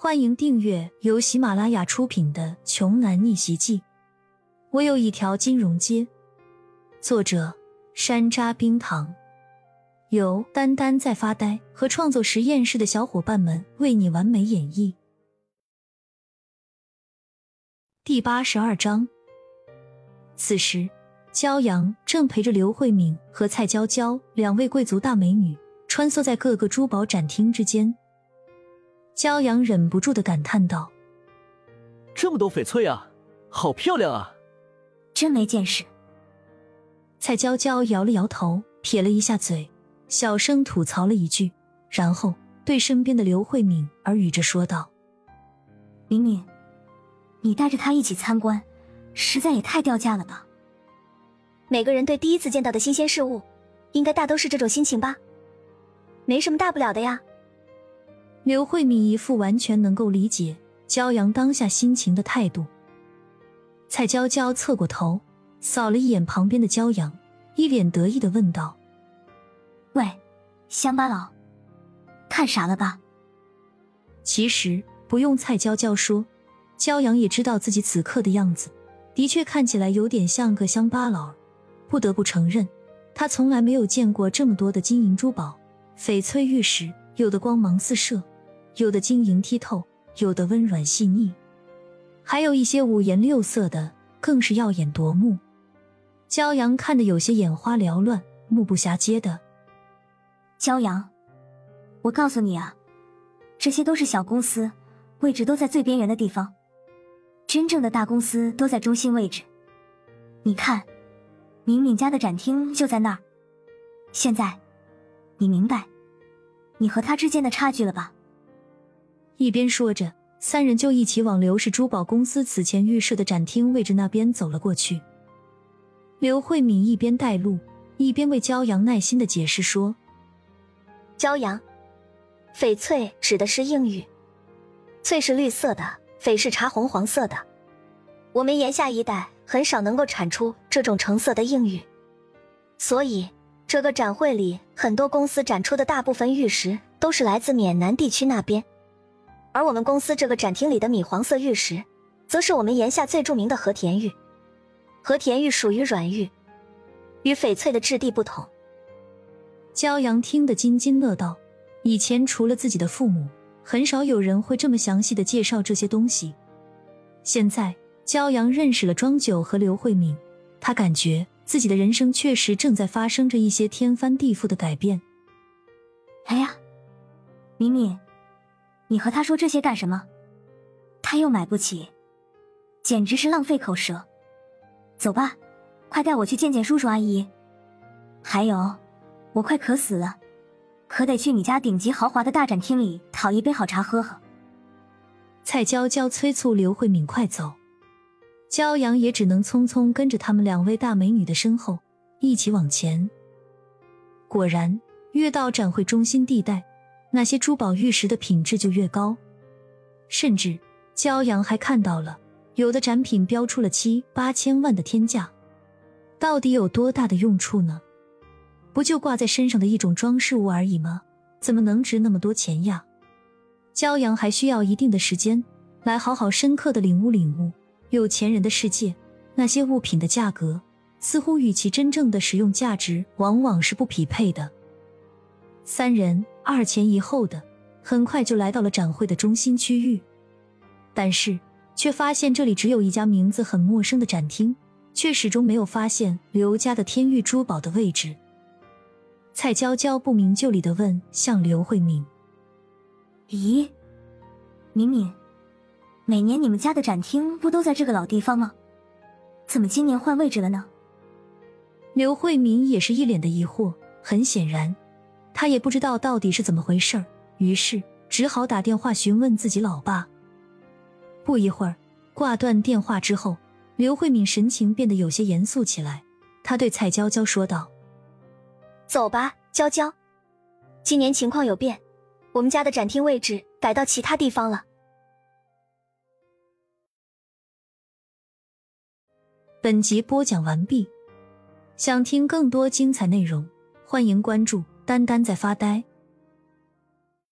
欢迎订阅由喜马拉雅出品的《穷男逆袭记》。我有一条金融街。作者：山楂冰糖，由丹丹在发呆和创作实验室的小伙伴们为你完美演绎。第八十二章。此时，骄阳正陪着刘慧敏和蔡娇娇两位贵族大美女穿梭在各个珠宝展厅之间。骄阳忍不住的感叹道：“这么多翡翠啊，好漂亮啊！”真没见识。蔡娇娇摇了摇头，撇了一下嘴，小声吐槽了一句，然后对身边的刘慧敏耳语着说道：“敏敏，你带着他一起参观，实在也太掉价了吧？每个人对第一次见到的新鲜事物，应该大都是这种心情吧？没什么大不了的呀。”刘慧敏一副完全能够理解骄阳当下心情的态度。蔡娇娇侧过头，扫了一眼旁边的骄阳，一脸得意的问道：“喂，乡巴佬，看傻了吧？”其实不用蔡娇娇说，骄阳也知道自己此刻的样子，的确看起来有点像个乡巴佬。不得不承认，他从来没有见过这么多的金银珠宝、翡翠玉石，有的光芒四射。有的晶莹剔透，有的温软细腻，还有一些五颜六色的，更是耀眼夺目。骄阳看得有些眼花缭乱，目不暇接的。骄阳，我告诉你啊，这些都是小公司，位置都在最边缘的地方，真正的大公司都在中心位置。你看，敏敏家的展厅就在那儿。现在，你明白你和他之间的差距了吧？一边说着，三人就一起往刘氏珠宝公司此前预设的展厅位置那边走了过去。刘慧敏一边带路，一边为骄阳耐心的解释说：“骄阳，翡翠指的是硬玉，翠是绿色的，翡是茶红黄色的。我们炎夏一带很少能够产出这种橙色的硬玉，所以这个展会里很多公司展出的大部分玉石都是来自缅南地区那边。”而我们公司这个展厅里的米黄色玉石，则是我们炎下最著名的和田玉。和田玉属于软玉，与翡翠的质地不同。骄阳听得津津乐道，以前除了自己的父母，很少有人会这么详细的介绍这些东西。现在骄阳认识了庄九和刘慧敏，他感觉自己的人生确实正在发生着一些天翻地覆的改变。哎呀，敏敏。你和他说这些干什么？他又买不起，简直是浪费口舌。走吧，快带我去见见叔叔阿姨。还有，我快渴死了，可得去你家顶级豪华的大展厅里讨一杯好茶喝喝。蔡娇娇催促刘慧敏快走，骄阳也只能匆匆跟着他们两位大美女的身后一起往前。果然，越到展会中心地带。那些珠宝玉石的品质就越高，甚至骄阳还看到了有的展品标出了七八千万的天价，到底有多大的用处呢？不就挂在身上的一种装饰物而已吗？怎么能值那么多钱呀？骄阳还需要一定的时间来好好深刻的领悟领悟有钱人的世界，那些物品的价格似乎与其真正的使用价值往往是不匹配的。三人。二前一后的，很快就来到了展会的中心区域，但是却发现这里只有一家名字很陌生的展厅，却始终没有发现刘家的天玉珠宝的位置。蔡娇娇不明就里的问向刘慧敏：“咦，敏敏，每年你们家的展厅不都在这个老地方吗？怎么今年换位置了呢？”刘慧敏也是一脸的疑惑，很显然。他也不知道到底是怎么回事儿于是只好打电话询问自己老爸。不一会儿，挂断电话之后，刘慧敏神情变得有些严肃起来。她对蔡娇娇说道：“走吧，娇娇，今年情况有变，我们家的展厅位置改到其他地方了。”本集播讲完毕，想听更多精彩内容，欢迎关注。丹丹在发呆。